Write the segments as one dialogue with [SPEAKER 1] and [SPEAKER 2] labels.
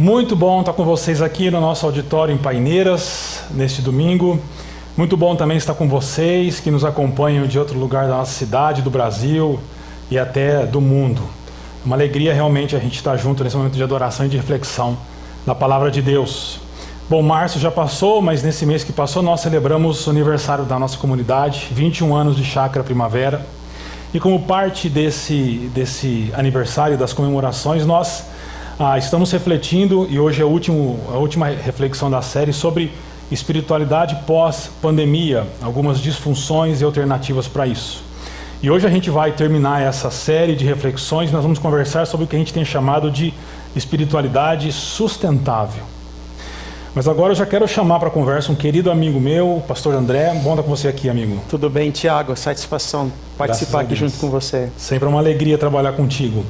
[SPEAKER 1] Muito bom estar com vocês aqui no nosso auditório em Paineiras, neste domingo. Muito bom também estar com vocês que nos acompanham de outro lugar da nossa cidade, do Brasil e até do mundo. Uma alegria realmente a gente estar junto nesse momento de adoração e de reflexão na palavra de Deus. Bom, março já passou, mas nesse mês que passou nós celebramos o aniversário da nossa comunidade, 21 anos de Chácara Primavera. E como parte desse, desse aniversário, das comemorações, nós ah, estamos refletindo, e hoje é a, último, a última reflexão da série, sobre espiritualidade pós-pandemia, algumas disfunções e alternativas para isso. E hoje a gente vai terminar essa série de reflexões, nós vamos conversar sobre o que a gente tem chamado de espiritualidade sustentável. Mas agora eu já quero chamar para a conversa um querido amigo meu, o pastor André. Bom estar com você aqui, amigo.
[SPEAKER 2] Tudo bem, Tiago? Satisfação participar aqui junto com você.
[SPEAKER 1] Sempre é uma alegria trabalhar contigo.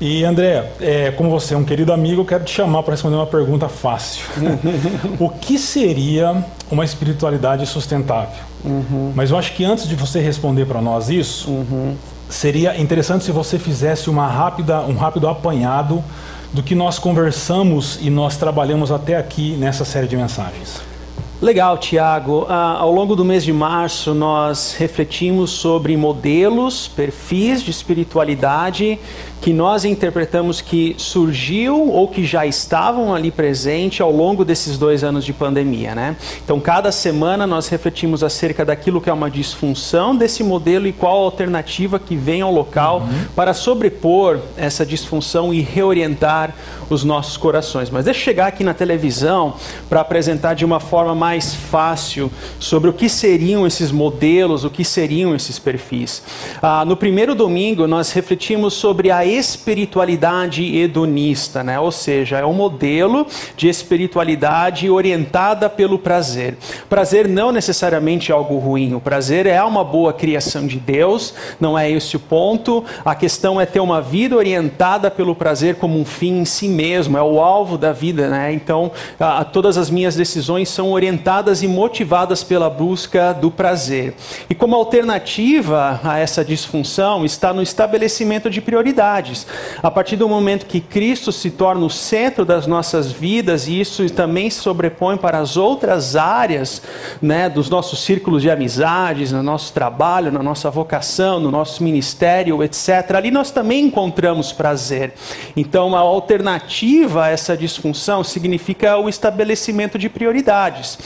[SPEAKER 1] E André, é, como você é um querido amigo, eu quero te chamar para responder uma pergunta fácil. o que seria uma espiritualidade sustentável? Uhum. Mas eu acho que antes de você responder para nós isso, uhum. seria interessante se você fizesse uma rápida, um rápido apanhado do que nós conversamos e nós trabalhamos até aqui nessa série de mensagens.
[SPEAKER 2] Legal, Tiago. Ah, ao longo do mês de março, nós refletimos sobre modelos, perfis de espiritualidade que nós interpretamos que surgiu ou que já estavam ali presente ao longo desses dois anos de pandemia, né? Então, cada semana nós refletimos acerca daquilo que é uma disfunção desse modelo e qual a alternativa que vem ao local uhum. para sobrepor essa disfunção e reorientar os nossos corações. Mas deixa eu chegar aqui na televisão para apresentar de uma forma mais fácil sobre o que seriam esses modelos, o que seriam esses perfis. Ah, no primeiro domingo, nós refletimos sobre a espiritualidade hedonista, né? ou seja, é um modelo de espiritualidade orientada pelo prazer. Prazer não necessariamente é algo ruim, o prazer é uma boa criação de Deus, não é esse o ponto. A questão é ter uma vida orientada pelo prazer como um fim em si mesmo, é o alvo da vida. Né? Então, a, todas as minhas decisões são orientadas e motivadas pela busca do prazer. E como alternativa a essa disfunção está no estabelecimento de prioridades prioridades. A partir do momento que Cristo se torna o centro das nossas vidas, e isso também se sobrepõe para as outras áreas né, dos nossos círculos de amizades, no nosso trabalho, na nossa vocação, no nosso ministério, etc., ali nós também encontramos prazer. Então, a alternativa a essa disfunção significa o estabelecimento de prioridades.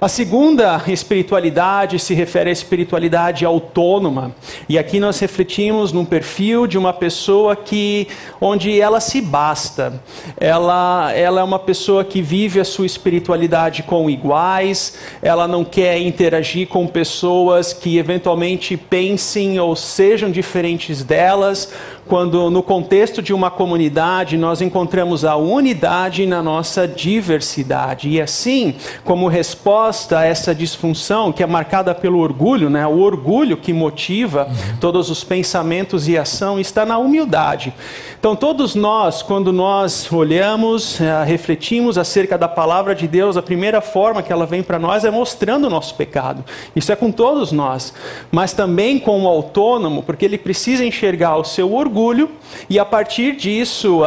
[SPEAKER 2] A segunda espiritualidade se refere à espiritualidade autônoma. E aqui nós refletimos num perfil de uma pessoa que onde ela se basta. Ela ela é uma pessoa que vive a sua espiritualidade com iguais, ela não quer interagir com pessoas que eventualmente pensem ou sejam diferentes delas, quando no contexto de uma comunidade nós encontramos a unidade na nossa diversidade. E assim, como resposta a essa disfunção que é marcada pelo orgulho, né? o orgulho que motiva uhum. todos os pensamentos e ação está na humildade. Então, todos nós, quando nós olhamos, eh, refletimos acerca da palavra de Deus, a primeira forma que ela vem para nós é mostrando o nosso pecado. Isso é com todos nós, mas também com o autônomo, porque ele precisa enxergar o seu orgulho e, a partir disso,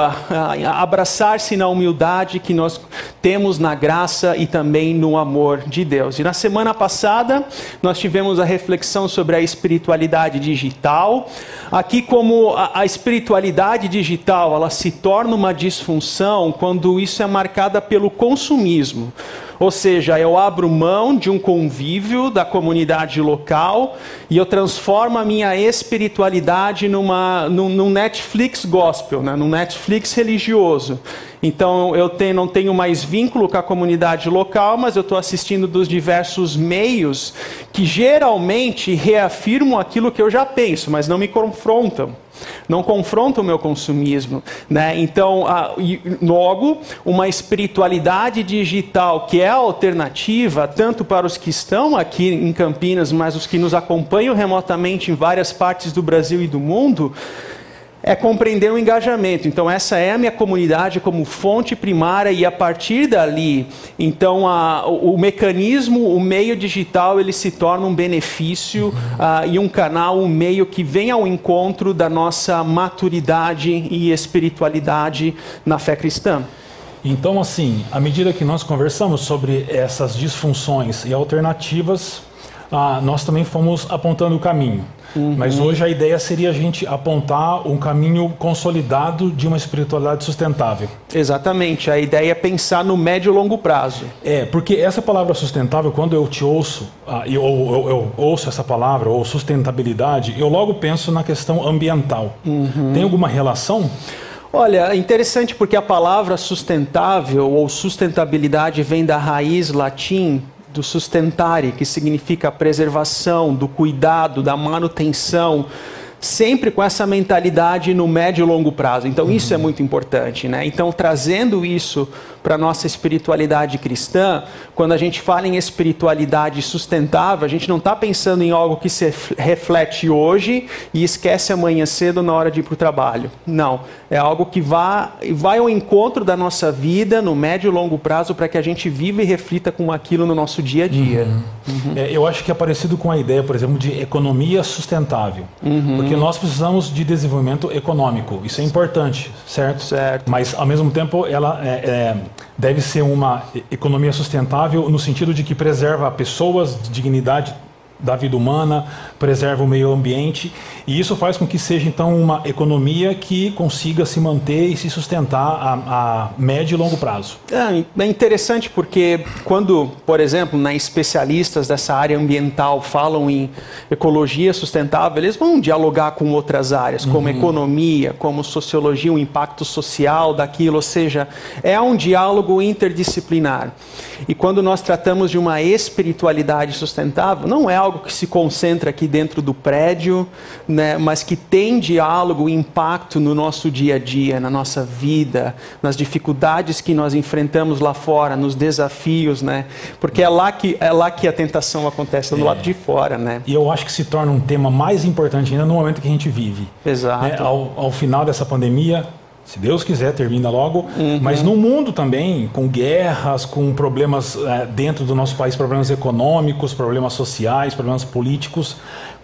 [SPEAKER 2] abraçar-se na humildade que nós temos na graça e também no amor de Deus. E na semana passada, nós tivemos a reflexão sobre a espiritualidade digital. Aqui, como a, a espiritualidade digital digital ela se torna uma disfunção quando isso é marcada pelo consumismo. Ou seja, eu abro mão de um convívio da comunidade local e eu transformo a minha espiritualidade numa, num, num Netflix gospel, né? num Netflix religioso. Então eu tenho, não tenho mais vínculo com a comunidade local, mas eu estou assistindo dos diversos meios que geralmente reafirmam aquilo que eu já penso, mas não me confrontam não confronta o meu consumismo. Né? Então, a, logo, uma espiritualidade digital que é alternativa, tanto para os que estão aqui em Campinas, mas os que nos acompanham remotamente em várias partes do Brasil e do mundo, é compreender o engajamento. Então, essa é a minha comunidade como fonte primária e a partir dali, então, a, o, o, mecanismo, o meio digital, ele se torna um benefício uh, e um canal, um meio que vem ao encontro da nossa maturidade e espiritualidade na fé cristã.
[SPEAKER 1] Então, assim, à medida que nós conversamos sobre essas disfunções e alternativas, ah, nós também fomos apontando o caminho. Uhum. Mas hoje a ideia seria a gente apontar um caminho consolidado de uma espiritualidade sustentável.
[SPEAKER 2] Exatamente. A ideia é pensar no médio e longo prazo.
[SPEAKER 1] É, porque essa palavra sustentável, quando eu te ouço, ah, eu, eu, eu, ouço essa palavra, ou sustentabilidade, eu logo penso na questão ambiental. Uhum. Tem alguma relação?
[SPEAKER 2] Olha, interessante porque a palavra sustentável ou sustentabilidade vem da raiz latim do sustentare, que significa preservação, do cuidado, da manutenção, sempre com essa mentalidade no médio e longo prazo. Então, uhum. isso é muito importante, né? Então, trazendo isso para a nossa espiritualidade cristã, quando a gente fala em espiritualidade sustentável, a gente não está pensando em algo que se reflete hoje e esquece amanhã cedo na hora de ir para o trabalho. Não. É algo que vai, vai ao encontro da nossa vida no médio e longo prazo para que a gente viva e reflita com aquilo no nosso dia a dia. Uhum.
[SPEAKER 1] Uhum. É, eu acho que é parecido com a ideia, por exemplo, de economia sustentável. Uhum. Porque nós precisamos de desenvolvimento econômico. Isso é importante, certo?
[SPEAKER 2] Certo.
[SPEAKER 1] Mas, ao mesmo tempo, ela é, é deve ser uma economia sustentável no sentido de que preserva pessoas, dignidade da vida humana, preserva o meio ambiente e isso faz com que seja então uma economia que consiga se manter e se sustentar a, a médio e longo prazo.
[SPEAKER 2] É, é interessante porque quando, por exemplo, né, especialistas dessa área ambiental falam em ecologia sustentável, eles vão dialogar com outras áreas, como uhum. economia, como sociologia, o impacto social daquilo, ou seja, é um diálogo interdisciplinar. E quando nós tratamos de uma espiritualidade sustentável, não é algo que se concentra aqui dentro do prédio, né, mas que tem diálogo, impacto no nosso dia a dia, na nossa vida, nas dificuldades que nós enfrentamos lá fora, nos desafios, né? Porque é lá que é lá que a tentação acontece, do é. lado de fora, né?
[SPEAKER 1] E eu acho que se torna um tema mais importante ainda no momento que a gente vive.
[SPEAKER 2] Exato. Né?
[SPEAKER 1] Ao, ao final dessa pandemia, se Deus quiser, termina logo. Uhum. Mas no mundo também, com guerras, com problemas é, dentro do nosso país, problemas econômicos, problemas sociais, problemas políticos,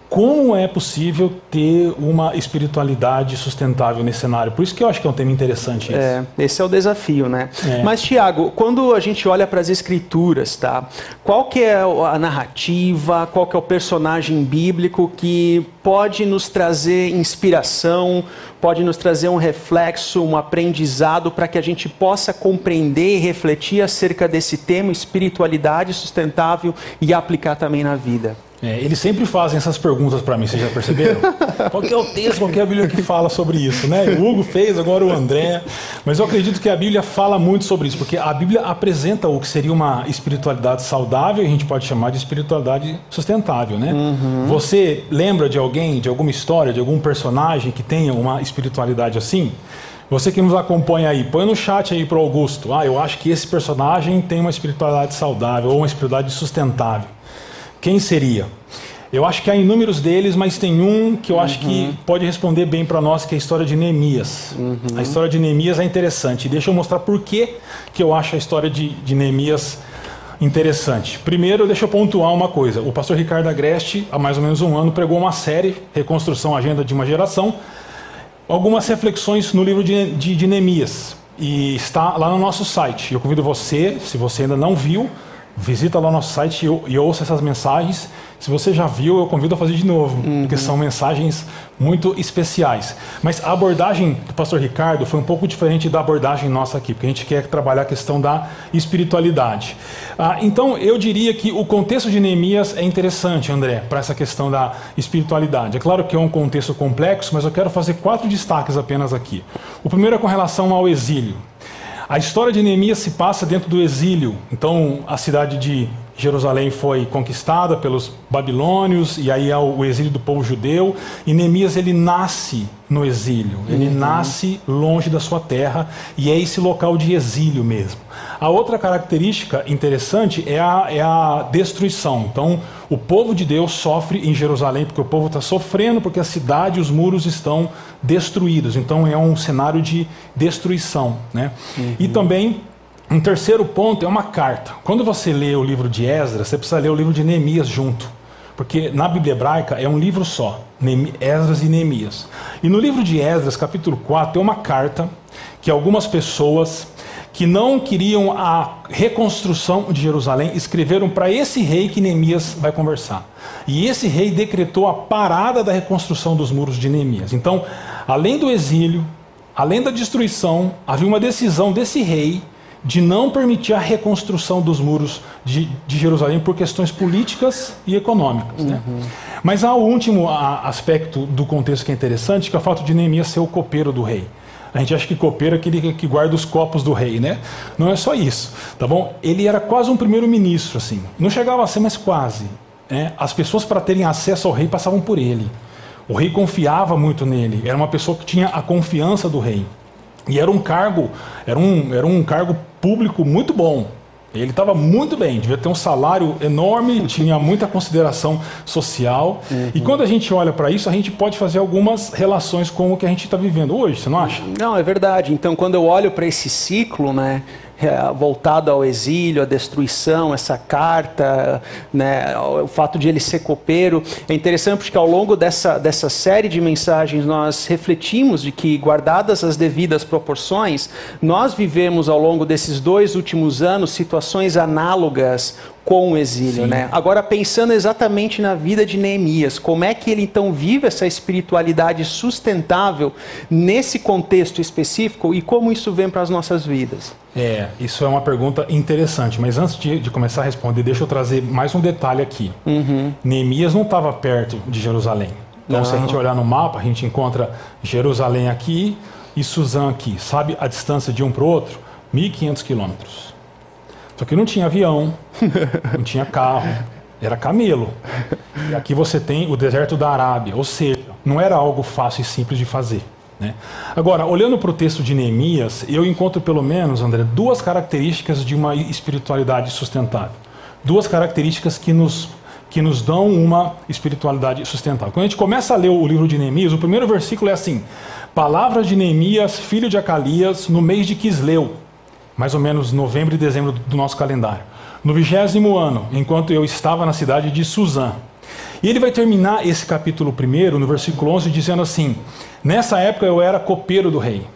[SPEAKER 1] como é possível ter uma espiritualidade sustentável nesse cenário? Por isso que eu acho que é um tema interessante.
[SPEAKER 2] Esse, é, esse é o desafio, né? É. Mas, Tiago, quando a gente olha para as escrituras, tá? Qual que é a narrativa, qual que é o personagem bíblico que pode nos trazer inspiração, pode nos trazer um reflexo, um aprendizado para que a gente possa compreender e refletir acerca desse tema espiritualidade sustentável e aplicar também na vida?
[SPEAKER 1] É, eles sempre fazem essas perguntas para mim, vocês já perceberam? qual é o texto, qual é a Bíblia que fala sobre isso? Né? O Hugo fez, agora o André. Mas eu acredito que a Bíblia fala muito sobre isso, porque a Bíblia apresenta o que seria uma espiritualidade saudável, e a gente pode chamar de espiritualidade sustentável. Né? Uhum. Você lembra de alguém, de alguma história, de algum personagem que tenha uma espiritualidade assim? Você que nos acompanha aí, põe no chat aí para o Augusto. Ah, eu acho que esse personagem tem uma espiritualidade saudável ou uma espiritualidade sustentável. Quem seria? Eu acho que há inúmeros deles, mas tem um que eu uhum. acho que uhum. pode responder bem para nós, que é a história de Neemias. Uhum. A história de Neemias é interessante. Deixa eu mostrar por que, que eu acho a história de, de Neemias interessante. Primeiro, deixa eu pontuar uma coisa. O pastor Ricardo Agreste, há mais ou menos um ano, pregou uma série, Reconstrução Agenda de uma Geração, algumas reflexões no livro de, de, de Neemias. E está lá no nosso site. Eu convido você, se você ainda não viu, visita lá o nosso site e, e ouça essas mensagens. Se você já viu, eu convido a fazer de novo, uhum. porque são mensagens muito especiais. Mas a abordagem do pastor Ricardo foi um pouco diferente da abordagem nossa aqui, porque a gente quer trabalhar a questão da espiritualidade. Ah, então, eu diria que o contexto de Neemias é interessante, André, para essa questão da espiritualidade. É claro que é um contexto complexo, mas eu quero fazer quatro destaques apenas aqui. O primeiro é com relação ao exílio. A história de Neemias se passa dentro do exílio. Então, a cidade de Jerusalém foi conquistada pelos babilônios e aí é o exílio do povo judeu. E Neemias ele nasce no exílio, ele uhum. nasce longe da sua terra e é esse local de exílio mesmo. A outra característica interessante é a, é a destruição. Então, o povo de Deus sofre em Jerusalém porque o povo está sofrendo porque a cidade e os muros estão destruídos. Então, é um cenário de destruição. Né? Uhum. E também um terceiro ponto é uma carta. Quando você lê o livro de Esdras, você precisa ler o livro de Neemias junto. Porque na Bíblia hebraica é um livro só, Esdras e Neemias. E no livro de Esdras, capítulo 4, tem uma carta que algumas pessoas que não queriam a reconstrução de Jerusalém, escreveram para esse rei que Neemias vai conversar. E esse rei decretou a parada da reconstrução dos muros de Neemias. Então, além do exílio, além da destruição, havia uma decisão desse rei de não permitir a reconstrução dos muros de, de Jerusalém por questões políticas e econômicas. Né? Mas há o último aspecto do contexto que é interessante, que é o fato de Neemias ser o copeiro do rei. A gente acha que copeiro é aquele que guarda os copos do rei, né? Não é só isso, tá bom? Ele era quase um primeiro-ministro, assim. Não chegava a ser, mas quase. Né? As pessoas, para terem acesso ao rei, passavam por ele. O rei confiava muito nele. Era uma pessoa que tinha a confiança do rei. E era um cargo, era um, era um cargo público muito bom. Ele estava muito bem, devia ter um salário enorme, tinha muita consideração social. Uhum. E quando a gente olha para isso, a gente pode fazer algumas relações com o que a gente está vivendo hoje, você não acha?
[SPEAKER 2] Não, é verdade. Então, quando eu olho para esse ciclo, né, voltado ao exílio, à destruição, essa carta, né, o fato de ele ser copeiro. É interessante porque ao longo dessa, dessa série de mensagens nós refletimos de que, guardadas as devidas proporções, nós vivemos ao longo desses dois últimos anos situações análogas com o exílio, Sim. né? Agora pensando exatamente na vida de Neemias, como é que ele então vive essa espiritualidade sustentável nesse contexto específico e como isso vem para as nossas vidas?
[SPEAKER 1] É, isso é uma pergunta interessante, mas antes de, de começar a responder, deixa eu trazer mais um detalhe aqui. Uhum. Neemias não estava perto de Jerusalém. Então, não. se a gente olhar no mapa, a gente encontra Jerusalém aqui e Suzã aqui. Sabe a distância de um para o outro? 1.500 quilômetros. Só que não tinha avião, não tinha carro, era camelo. E aqui você tem o deserto da Arábia, ou seja, não era algo fácil e simples de fazer. Né? Agora, olhando para o texto de Neemias, eu encontro pelo menos, André, duas características de uma espiritualidade sustentável. Duas características que nos, que nos dão uma espiritualidade sustentável. Quando a gente começa a ler o livro de Neemias, o primeiro versículo é assim: Palavras de Neemias, filho de Acalias, no mês de Quisleu mais ou menos novembro e dezembro do nosso calendário. No vigésimo ano, enquanto eu estava na cidade de Suzã. E ele vai terminar esse capítulo primeiro, no versículo 11, dizendo assim: Nessa época eu era copeiro do rei.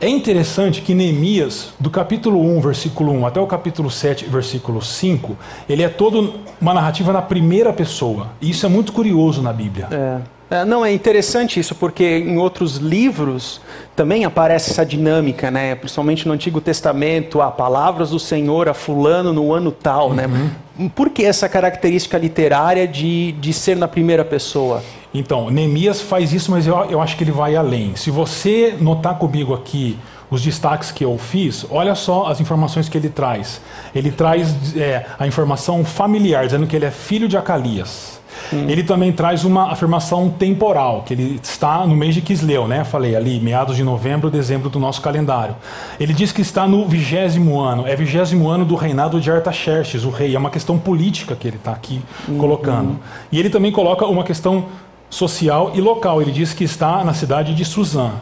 [SPEAKER 1] É interessante que Neemias, do capítulo 1, versículo 1 até o capítulo 7, versículo 5, ele é todo uma narrativa na primeira pessoa. E isso é muito curioso na Bíblia.
[SPEAKER 2] É. É, não, é interessante isso, porque em outros livros também aparece essa dinâmica, né? Principalmente no Antigo Testamento, a palavras do Senhor a fulano no ano tal, né? uhum. né? Por que essa característica literária de, de ser na primeira pessoa?
[SPEAKER 1] Então, Neemias faz isso, mas eu, eu acho que ele vai além. Se você notar comigo aqui os destaques que eu fiz, olha só as informações que ele traz. Ele traz é, a informação familiar, dizendo que ele é filho de Acalias. Ele também traz uma afirmação temporal, que ele está no mês de Quisleu, né? Falei ali, meados de novembro, dezembro do nosso calendário. Ele diz que está no vigésimo ano, é vigésimo ano do reinado de Artaxerxes, o rei. É uma questão política que ele está aqui hum, colocando. E ele também coloca uma questão social e local. Ele diz que está na cidade de Suzã.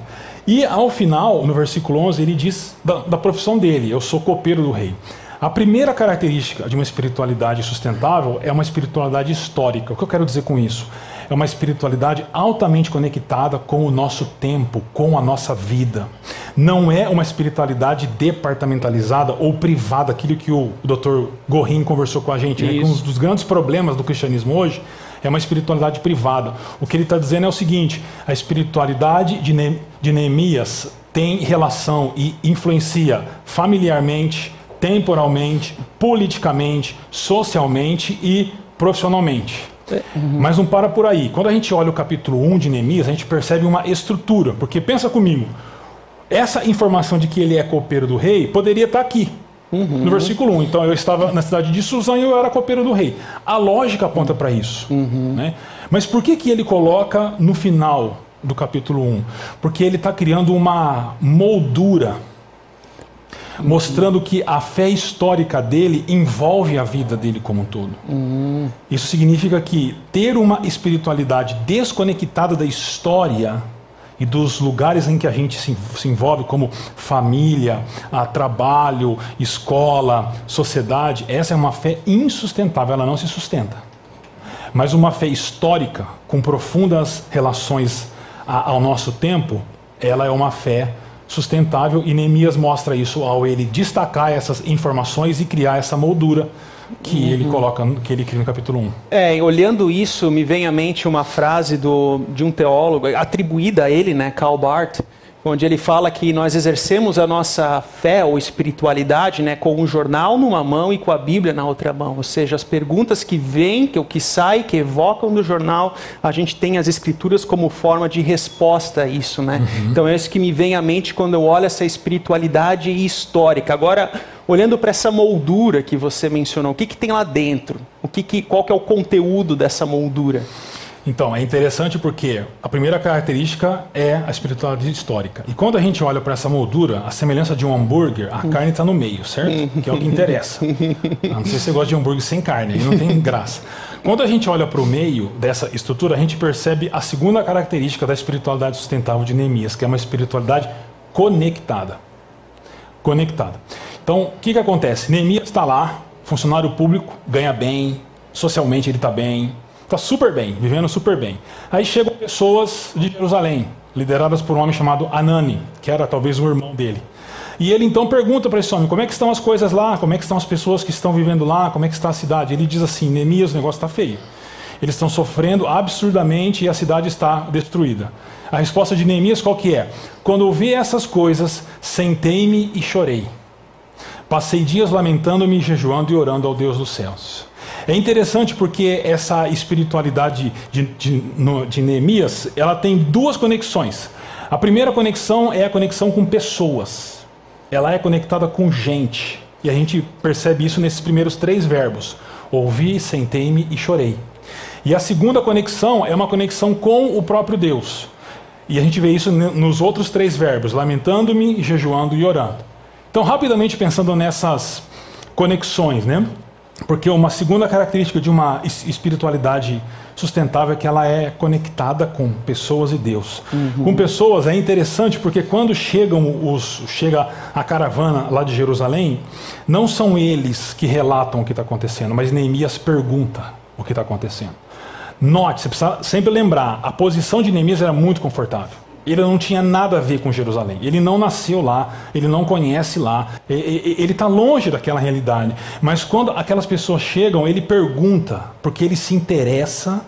[SPEAKER 1] E ao final, no versículo 11, ele diz da, da profissão dele: Eu sou copeiro do rei. A primeira característica de uma espiritualidade sustentável é uma espiritualidade histórica. O que eu quero dizer com isso? É uma espiritualidade altamente conectada com o nosso tempo, com a nossa vida. Não é uma espiritualidade departamentalizada ou privada, aquilo que o Dr. Gorin conversou com a gente. Né? Um dos grandes problemas do cristianismo hoje é uma espiritualidade privada. O que ele está dizendo é o seguinte: a espiritualidade de Neemias tem relação e influencia familiarmente, temporalmente, politicamente, socialmente e profissionalmente. Uhum. Mas não para por aí. Quando a gente olha o capítulo 1 de Neemias, a gente percebe uma estrutura. Porque pensa comigo, essa informação de que ele é copeiro do rei poderia estar aqui. Uhum. No versículo 1. Então eu estava na cidade de Suzã e eu era copeiro do rei. A lógica aponta para isso. Uhum. Né? Mas por que, que ele coloca no final do capítulo 1? Porque ele está criando uma moldura mostrando que a fé histórica dele envolve a vida dele como um todo. Uhum. Isso significa que ter uma espiritualidade desconectada da história e dos lugares em que a gente se, se envolve, como família, trabalho, escola, sociedade, essa é uma fé insustentável, ela não se sustenta. Mas uma fé histórica, com profundas relações a, ao nosso tempo, ela é uma fé sustentável e Neemias mostra isso ao ele destacar essas informações e criar essa moldura que uhum. ele coloca, que ele cria no capítulo 1.
[SPEAKER 2] É, olhando isso, me vem à mente uma frase do, de um teólogo atribuída a ele, né, Karl Barth, onde ele fala que nós exercemos a nossa fé ou espiritualidade né, com um jornal numa mão e com a Bíblia na outra mão. Ou seja, as perguntas que vêm, que o que sai, que evocam do jornal, a gente tem as escrituras como forma de resposta a isso. Né? Uhum. Então é isso que me vem à mente quando eu olho essa espiritualidade histórica. Agora, olhando para essa moldura que você mencionou, o que, que tem lá dentro? O que, que, qual que é o conteúdo dessa moldura?
[SPEAKER 1] Então, é interessante porque a primeira característica é a espiritualidade histórica. E quando a gente olha para essa moldura, a semelhança de um hambúrguer, a carne está no meio, certo? Que é o que interessa. Ah, não sei se você gosta de hambúrguer sem carne, aí não tem graça. Quando a gente olha para o meio dessa estrutura, a gente percebe a segunda característica da espiritualidade sustentável de Neemias, que é uma espiritualidade conectada. Conectada. Então, o que, que acontece? Neemias está lá, funcionário público, ganha bem, socialmente ele está bem, Está super bem, vivendo super bem. Aí chegam pessoas de Jerusalém, lideradas por um homem chamado Anani, que era talvez o irmão dele. E ele então pergunta para esse homem: como é que estão as coisas lá? Como é que estão as pessoas que estão vivendo lá? Como é que está a cidade? Ele diz assim: Neemias, o negócio está feio. Eles estão sofrendo absurdamente e a cidade está destruída. A resposta de Neemias qual que é? Quando ouvi essas coisas, sentei-me e chorei. Passei dias lamentando-me, jejuando e orando ao Deus dos céus. É interessante porque essa espiritualidade de, de, de Neemias, ela tem duas conexões. A primeira conexão é a conexão com pessoas. Ela é conectada com gente. E a gente percebe isso nesses primeiros três verbos: ouvi, sentei-me e chorei. E a segunda conexão é uma conexão com o próprio Deus. E a gente vê isso nos outros três verbos: lamentando-me, jejuando e orando. Então, rapidamente pensando nessas conexões, né? Porque uma segunda característica de uma espiritualidade sustentável é que ela é conectada com pessoas e Deus. Uhum. Com pessoas é interessante porque quando chegam os chega a caravana lá de Jerusalém, não são eles que relatam o que está acontecendo, mas Neemias pergunta o que está acontecendo. Note, você precisa sempre lembrar, a posição de Neemias era muito confortável ele não tinha nada a ver com Jerusalém. Ele não nasceu lá, ele não conhece lá, ele está longe daquela realidade. Mas quando aquelas pessoas chegam, ele pergunta, porque ele se interessa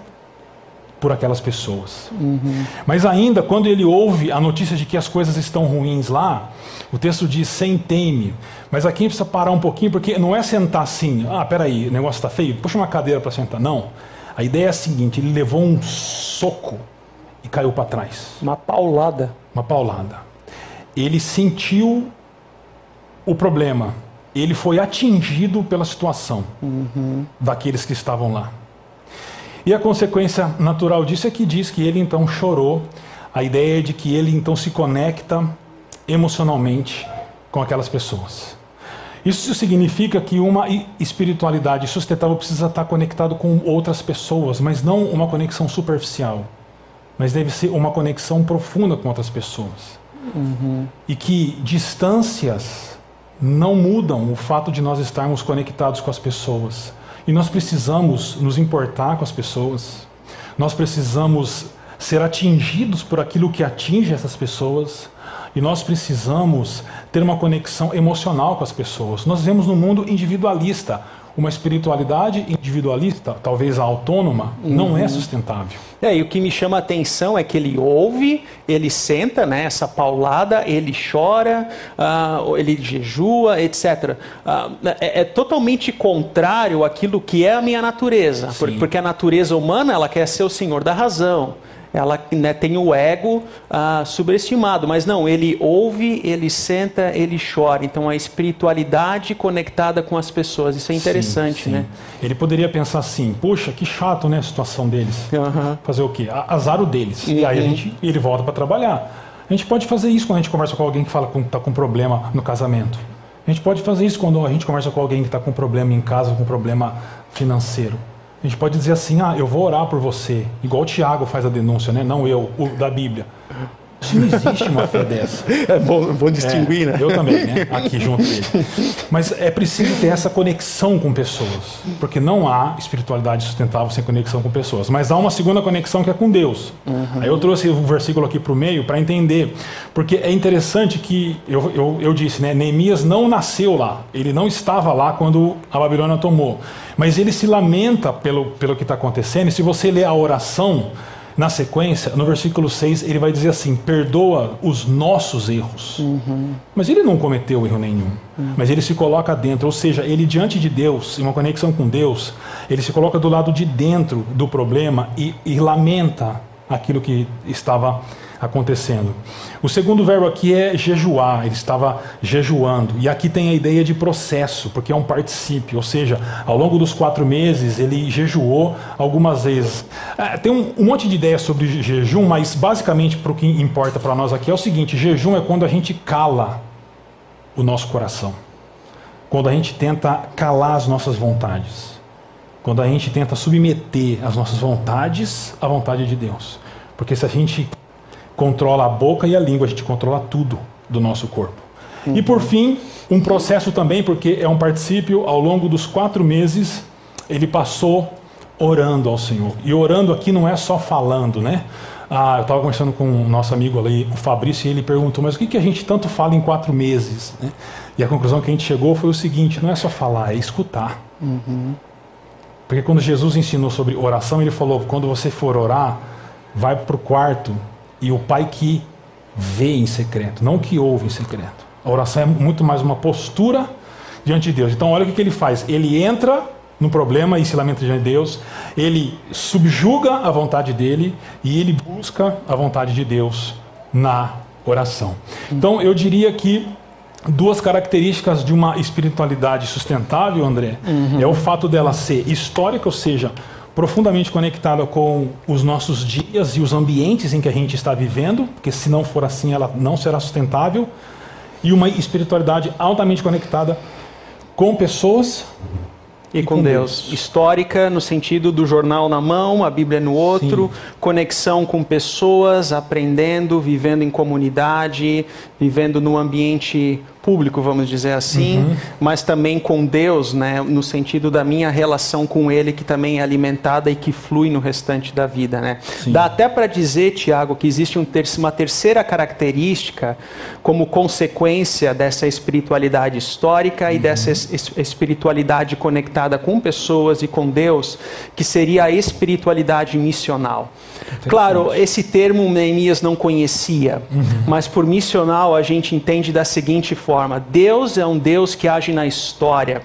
[SPEAKER 1] por aquelas pessoas. Uhum. Mas ainda, quando ele ouve a notícia de que as coisas estão ruins lá, o texto diz: sentei-me. Mas aqui precisa parar um pouquinho, porque não é sentar assim, ah, peraí, o negócio está feio, puxa uma cadeira para sentar. Não. A ideia é a seguinte: ele levou um soco e caiu para trás.
[SPEAKER 2] Uma paulada.
[SPEAKER 1] Uma paulada. Ele sentiu o problema. Ele foi atingido pela situação uhum. daqueles que estavam lá. E a consequência natural disso é que diz que ele então chorou. A ideia é de que ele então se conecta emocionalmente com aquelas pessoas. Isso significa que uma espiritualidade sustentável precisa estar conectado com outras pessoas, mas não uma conexão superficial mas deve ser uma conexão profunda com outras pessoas. Uhum. E que distâncias não mudam o fato de nós estarmos conectados com as pessoas. E nós precisamos nos importar com as pessoas, nós precisamos ser atingidos por aquilo que atinge essas pessoas, e nós precisamos ter uma conexão emocional com as pessoas. Nós vivemos num mundo individualista, uma espiritualidade individualista, talvez autônoma, uhum. não é uhum. sustentável.
[SPEAKER 2] É, e o que me chama a atenção é que ele ouve, ele senta, né, essa paulada, ele chora, uh, ele jejua, etc. Uh, ah, é, é, totalmente contrário àquilo que é a minha natureza, porque, porque a natureza humana ela quer ser o senhor da razão ela né, tem o ego ah, subestimado, mas não, ele ouve, ele senta, ele chora. Então a espiritualidade conectada com as pessoas, isso é interessante, sim, sim. né?
[SPEAKER 1] Ele poderia pensar assim: puxa, que chato, né, a situação deles. Uhum. Fazer o quê? Azar o deles. Uhum. E aí a uhum. gente, ele volta para trabalhar. A gente pode fazer isso quando a gente conversa com alguém que fala que está com problema no casamento. A gente pode fazer isso quando a gente conversa com alguém que está com problema em casa, com problema financeiro. A gente pode dizer assim, ah, eu vou orar por você, igual o Tiago faz a denúncia, né? não eu, o da Bíblia. Não existe uma fé dessa.
[SPEAKER 2] É bom, bom distinguir,
[SPEAKER 1] é,
[SPEAKER 2] né?
[SPEAKER 1] Eu também, né? Aqui junto dele. Mas é preciso ter essa conexão com pessoas, porque não há espiritualidade sustentável sem conexão com pessoas. Mas há uma segunda conexão que é com Deus. Uhum. Aí eu trouxe o um versículo aqui para o meio para entender, porque é interessante que eu, eu, eu disse, né? Neemias não nasceu lá, ele não estava lá quando a Babilônia tomou, mas ele se lamenta pelo, pelo que está acontecendo. E se você ler a oração na sequência, no versículo 6, ele vai dizer assim: perdoa os nossos erros. Uhum. Mas ele não cometeu erro nenhum. Uhum. Mas ele se coloca dentro, ou seja, ele diante de Deus, em uma conexão com Deus, ele se coloca do lado de dentro do problema e, e lamenta aquilo que estava acontecendo. O segundo verbo aqui é jejuar, ele estava jejuando. E aqui tem a ideia de processo, porque é um particípio, ou seja, ao longo dos quatro meses ele jejuou algumas vezes. É, tem um, um, monte de ideias sobre jejum, mas basicamente para o que importa para nós aqui é o seguinte: jejum é quando a gente cala o nosso coração, quando a gente tenta calar as nossas vontades, quando a gente tenta submeter as nossas vontades à vontade de Deus. Porque se a gente controla a boca e a língua, a gente controla tudo do nosso corpo. Uhum. E por fim, um processo também, porque é um particípio, ao longo dos quatro meses, ele passou orando ao Senhor. E orando aqui não é só falando, né? Ah, eu estava conversando com um nosso amigo ali, o Fabrício, e ele perguntou, mas o que, que a gente tanto fala em quatro meses? Né? E a conclusão que a gente chegou foi o seguinte: não é só falar, é escutar. Uhum. Porque quando Jesus ensinou sobre oração, ele falou: quando você for orar, vai para o quarto e o pai que vê em secreto, não que ouve em secreto. A oração é muito mais uma postura diante de Deus. Então, olha o que ele faz: ele entra no problema e se lamenta diante de Deus, ele subjuga a vontade dele e ele busca a vontade de Deus na oração. Então, eu diria que duas características de uma espiritualidade sustentável, André, uhum. é o fato dela ser histórica, ou seja, profundamente conectada com os nossos dias e os ambientes em que a gente está vivendo, porque se não for assim, ela não será sustentável, e uma espiritualidade altamente conectada com pessoas
[SPEAKER 2] e com, Deus. Deus. Histórica no sentido do jornal na mão, a Bíblia no outro, Sim. conexão com pessoas, aprendendo, vivendo em comunidade, vivendo no ambiente público, vamos dizer assim, uhum. mas também com Deus, né, no sentido da minha relação com Ele, que também é alimentada e que flui no restante da vida. Né? Dá até para dizer, Tiago, que existe um ter uma terceira característica como consequência dessa espiritualidade histórica uhum. e dessa es espiritualidade conectada com pessoas e com Deus, que seria a espiritualidade missional. Claro, esse termo Neemias não conhecia, uhum. mas por missional a gente entende da seguinte forma: Deus é um Deus que age na história.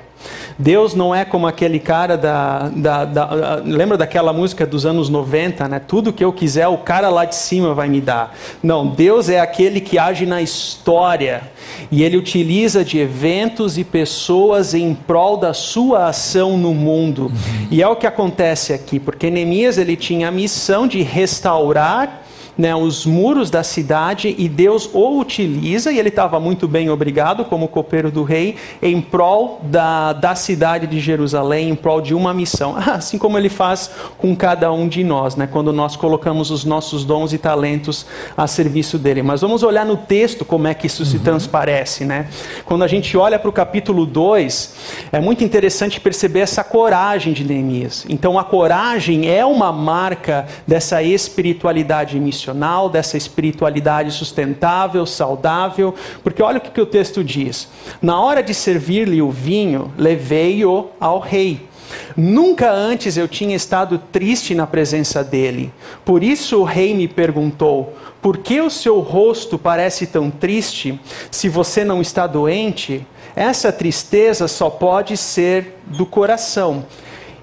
[SPEAKER 2] Deus não é como aquele cara da, da, da, Lembra daquela música dos anos 90, né? Tudo que eu quiser, o cara lá de cima vai me dar. Não, Deus é aquele que age na história. E ele utiliza de eventos e pessoas em prol da sua ação no mundo. Uhum. E é o que acontece aqui, porque Neemias ele tinha a missão de restaurar né, os muros da cidade e Deus o utiliza, e ele estava muito bem obrigado, como copeiro do rei, em prol da, da cidade de Jerusalém, em prol de uma missão. Assim como ele faz com cada um de nós, né, quando nós colocamos os nossos dons e talentos a serviço dele. Mas vamos olhar no texto como é que isso uhum. se transparece. Né? Quando a gente olha para o capítulo 2, é muito interessante perceber essa coragem de Neemias. Então, a coragem é uma marca dessa espiritualidade missionária dessa espiritualidade sustentável, saudável, porque olha o que, que o texto diz: Na hora de servir-lhe o vinho, levei-o ao rei. Nunca antes eu tinha estado triste na presença dele. Por isso o rei me perguntou: Por que o seu rosto parece tão triste se você não está doente? Essa tristeza só pode ser do coração.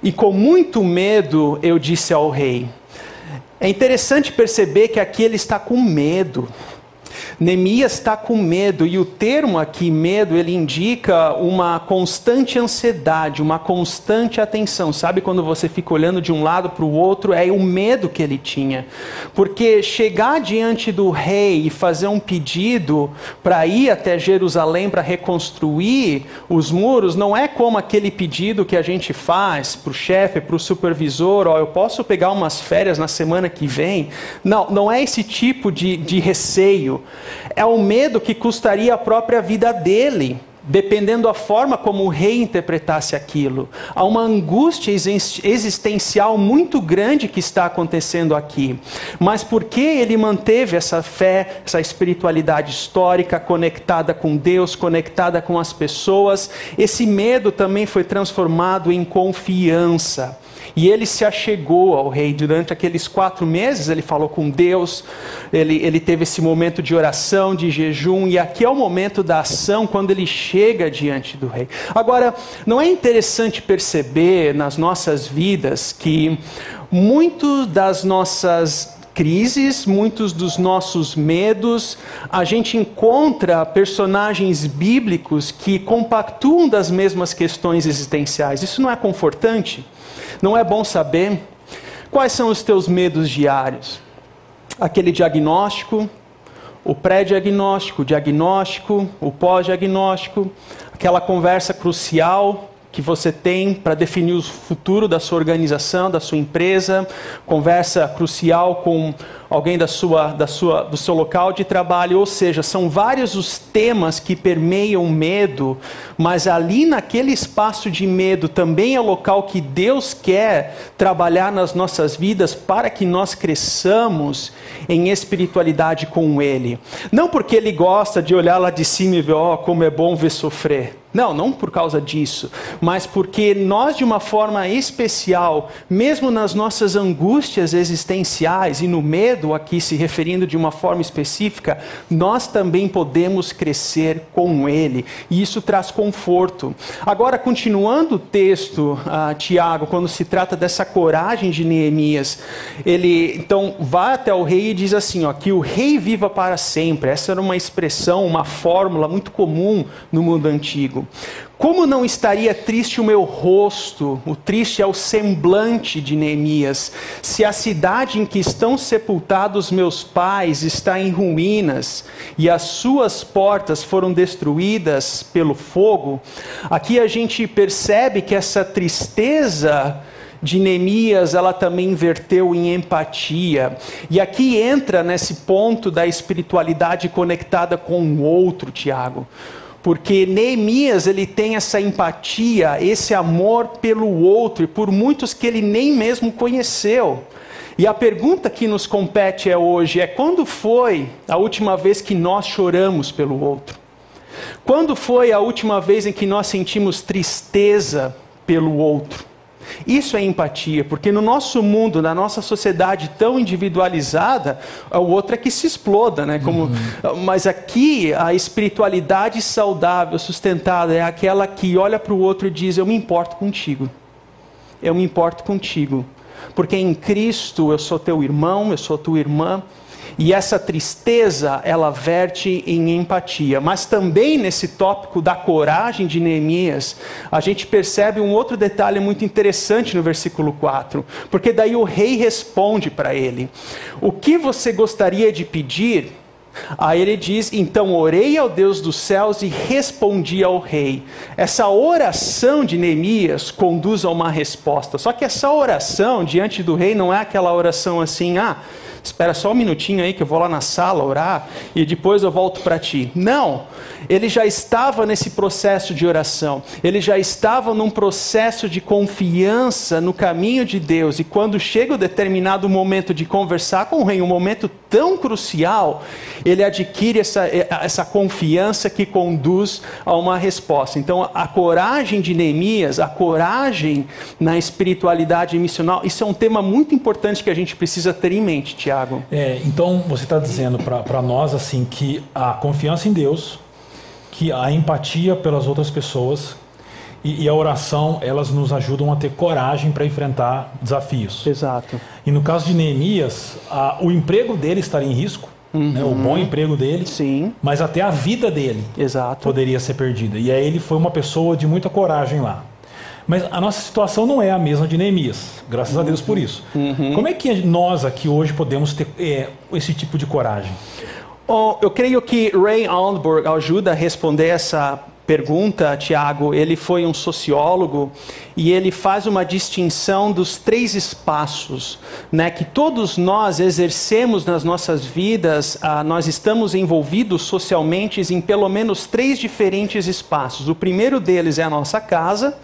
[SPEAKER 2] E com muito medo eu disse ao rei: é interessante perceber que aqui ele está com medo. Neemias está com medo e o termo aqui medo ele indica uma constante ansiedade, uma constante atenção. Sabe quando você fica olhando de um lado para o outro é o medo que ele tinha, porque chegar diante do rei e fazer um pedido para ir até Jerusalém para reconstruir os muros não é como aquele pedido que a gente faz para o chefe, para o supervisor, ó, eu posso pegar umas férias na semana que vem. Não, não é esse tipo de, de receio é o medo que custaria a própria vida dele, dependendo da forma como o rei interpretasse aquilo. Há uma angústia existencial muito grande que está acontecendo aqui. Mas porque ele manteve essa fé, essa espiritualidade histórica conectada com Deus, conectada com as pessoas, esse medo também foi transformado em confiança. E ele se achegou ao rei durante aqueles quatro meses. Ele falou com Deus, ele, ele teve esse momento de oração, de jejum, e aqui é o momento da ação quando ele chega diante do rei. Agora, não é interessante perceber nas nossas vidas que muitos das nossas crises, muitos dos nossos medos, a gente encontra personagens bíblicos que compactuam das mesmas questões existenciais. Isso não é confortante? Não é bom saber quais são os teus medos diários? Aquele diagnóstico, o pré-diagnóstico, o diagnóstico, o pós-diagnóstico, aquela conversa crucial que você tem para definir o futuro da sua organização, da sua empresa, conversa crucial com alguém da sua, da sua, do seu local de trabalho, ou seja, são vários os temas que permeiam medo, mas ali naquele espaço de medo também é o local que Deus quer trabalhar nas nossas vidas para que nós cresçamos em espiritualidade com Ele. Não porque Ele gosta de olhar lá de cima e ver, ó, oh, como é bom ver sofrer. Não, não por causa disso, mas porque nós, de uma forma especial, mesmo nas nossas angústias existenciais e no medo, aqui se referindo de uma forma específica, nós também podemos crescer com Ele, e isso traz conforto. Agora, continuando o texto, uh, Tiago, quando se trata dessa coragem de Neemias, ele então vai até o rei e diz assim: ó, que o rei viva para sempre. Essa era uma expressão, uma fórmula muito comum no mundo antigo. Como não estaria triste o meu rosto, o triste é o semblante de Neemias, se a cidade em que estão sepultados meus pais está em ruínas e as suas portas foram destruídas pelo fogo? Aqui a gente percebe que essa tristeza de Neemias, ela também inverteu em empatia. E aqui entra nesse ponto da espiritualidade conectada com o outro, Tiago porque Neemias ele tem essa empatia, esse amor pelo outro e por muitos que ele nem mesmo conheceu. E a pergunta que nos compete é hoje é quando foi a última vez que nós choramos pelo outro? Quando foi a última vez em que nós sentimos tristeza pelo outro? Isso é empatia, porque no nosso mundo, na nossa sociedade tão individualizada, o outro é que se exploda, né? Como, uhum. Mas aqui a espiritualidade saudável, sustentada, é aquela que olha para o outro e diz: Eu me importo contigo. Eu me importo contigo. Porque em Cristo eu sou teu irmão, eu sou tua irmã. E essa tristeza, ela verte em empatia. Mas também nesse tópico da coragem de Neemias, a gente percebe um outro detalhe muito interessante no versículo 4. Porque daí o rei responde para ele: O que você gostaria de pedir? Aí ele diz: Então orei ao Deus dos céus e respondi ao rei. Essa oração de Neemias conduz a uma resposta. Só que essa oração diante do rei não é aquela oração assim, ah espera só um minutinho aí que eu vou lá na sala orar e depois eu volto para ti. Não, ele já estava nesse processo de oração, ele já estava num processo de confiança no caminho de Deus, e quando chega o determinado momento de conversar com o rei, um momento tão crucial, ele adquire essa, essa confiança que conduz a uma resposta. Então, a coragem de Neemias, a coragem na espiritualidade missional, isso é um tema muito importante que a gente precisa ter em mente, Tiago. Tiago.
[SPEAKER 1] É, então você está dizendo para nós assim que a confiança em Deus, que a empatia pelas outras pessoas e, e a oração elas nos ajudam a ter coragem para enfrentar desafios.
[SPEAKER 2] Exato.
[SPEAKER 1] E no caso de Neemias, a, o emprego dele estaria em risco. né, o bom emprego dele,
[SPEAKER 2] Sim,
[SPEAKER 1] mas até a vida dele
[SPEAKER 2] exato.
[SPEAKER 1] poderia ser perdida. E aí ele foi uma pessoa de muita coragem lá. Mas a nossa situação não é a mesma de Neemias, graças a Deus por isso. Como é que nós aqui hoje podemos ter é, esse tipo de coragem?
[SPEAKER 2] Oh, eu creio que Ray Aldenburg ajuda a responder essa pergunta, Tiago. Ele foi um sociólogo e ele faz uma distinção dos três espaços, né, que todos nós exercemos nas nossas vidas. Ah, nós estamos envolvidos socialmente em pelo menos três diferentes espaços. O primeiro deles é a nossa casa.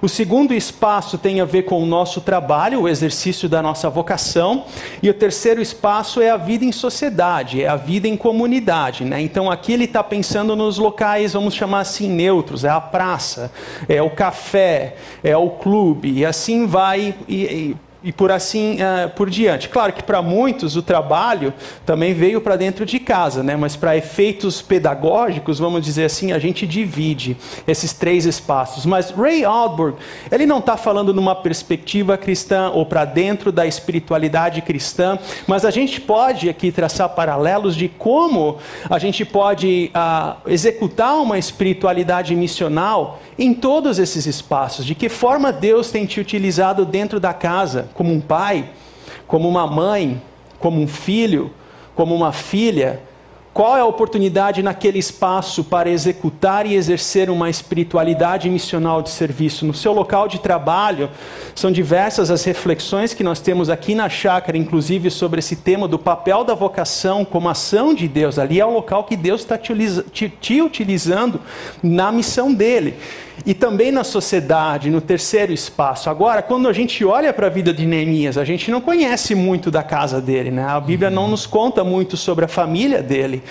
[SPEAKER 2] O segundo espaço tem a ver com o nosso trabalho, o exercício da nossa vocação. E o terceiro espaço é a vida em sociedade, é a vida em comunidade. Né? Então aqui ele está pensando nos locais, vamos chamar assim, neutros: é a praça, é o café, é o clube, e assim vai. E, e, e por assim uh, por diante. Claro que para muitos o trabalho também veio para dentro de casa, né? mas para efeitos pedagógicos, vamos dizer assim, a gente divide esses três espaços. Mas Ray Alburg, ele não está falando numa perspectiva cristã ou para dentro da espiritualidade cristã, mas a gente pode aqui traçar paralelos de como a gente pode uh, executar uma espiritualidade missional em todos esses espaços. De que forma Deus tem te utilizado dentro da casa? Como um pai, como uma mãe, como um filho, como uma filha? Qual é a oportunidade naquele espaço para executar e exercer uma espiritualidade missional de serviço? No seu local de trabalho, são diversas as reflexões que nós temos aqui na chácara, inclusive sobre esse tema do papel da vocação como ação de Deus. Ali é o local que Deus está te, te, utilizando na missão dele e também na sociedade, no terceiro espaço. Agora, quando a gente olha para a vida de Neemias, a gente não conhece muito da casa dele, né? A Bíblia não nos conta muito sobre a família dele,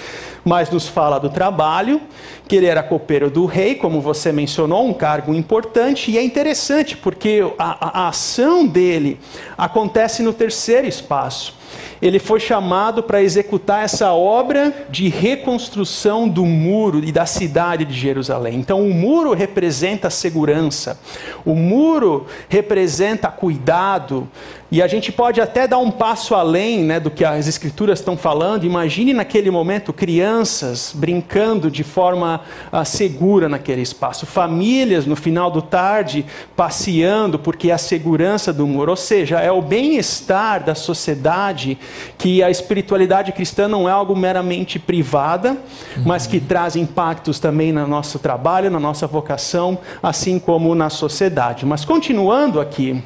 [SPEAKER 2] mas nos fala do trabalho, que ele era copeiro do rei, como você mencionou, um cargo importante, e é interessante porque a, a, a ação dele acontece no terceiro espaço ele foi chamado para executar essa obra de reconstrução do muro e da cidade de Jerusalém. Então, o muro representa segurança, o muro representa cuidado, e a gente pode até dar um passo além né, do que as escrituras estão falando. Imagine naquele momento crianças brincando de forma uh, segura naquele espaço, famílias no final do tarde passeando, porque é a segurança do muro. Ou seja, é o bem-estar da sociedade que a espiritualidade cristã não é algo meramente privada, uhum. mas que traz impactos também no nosso trabalho, na nossa vocação, assim como na sociedade. Mas continuando aqui,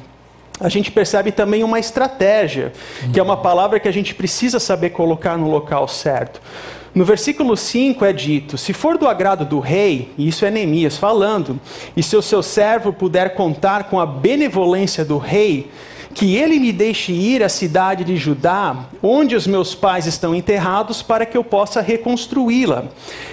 [SPEAKER 2] a gente percebe também uma estratégia, que é uma palavra que a gente precisa saber colocar no local certo. No versículo 5 é dito: Se for do agrado do rei, e isso é Neemias falando, e se o seu servo puder contar com a benevolência do rei, que ele me deixe ir à cidade de Judá, onde os meus pais estão enterrados, para que eu possa reconstruí-la.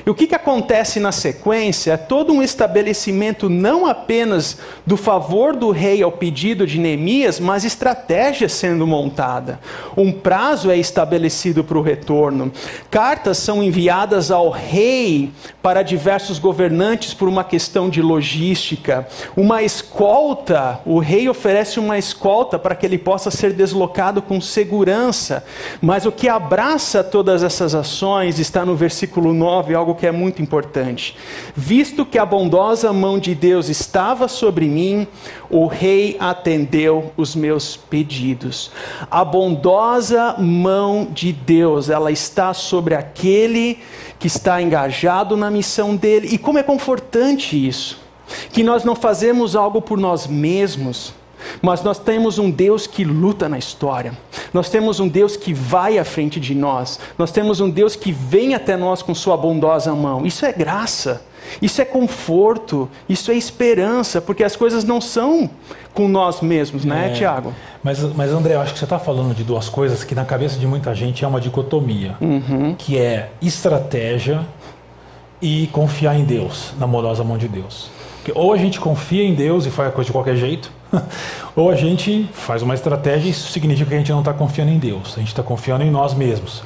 [SPEAKER 2] E o que, que acontece na sequência é todo um estabelecimento não apenas do favor do rei ao pedido de Neemias, mas estratégia sendo montada. Um prazo é estabelecido para o retorno. Cartas são enviadas ao rei para diversos governantes por uma questão de logística. Uma escolta, o rei oferece uma escolta para que ele possa ser deslocado com segurança. Mas o que abraça todas essas ações está no versículo 9, algo que é muito importante. Visto que a bondosa mão de Deus estava sobre mim, o rei atendeu os meus pedidos. A bondosa mão de Deus, ela está sobre aquele que está engajado na missão dele. E como é confortante isso, que nós não fazemos algo por nós mesmos mas nós temos um Deus que luta na história. Nós temos um Deus que vai à frente de nós. Nós temos um Deus que vem até nós com sua bondosa mão. Isso é graça. Isso é conforto, isso é esperança, porque as coisas não são com nós mesmos, né, é, Tiago?
[SPEAKER 1] Mas, mas, André, eu acho que você está falando de duas coisas que na cabeça de muita gente é uma dicotomia,
[SPEAKER 2] uhum.
[SPEAKER 1] que é estratégia e confiar em Deus, na amorosa mão de Deus. Porque ou a gente confia em Deus e faz a coisa de qualquer jeito, ou a gente faz uma estratégia e isso significa que a gente não está confiando em Deus, a gente está confiando em nós mesmos.